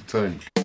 thing.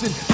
listen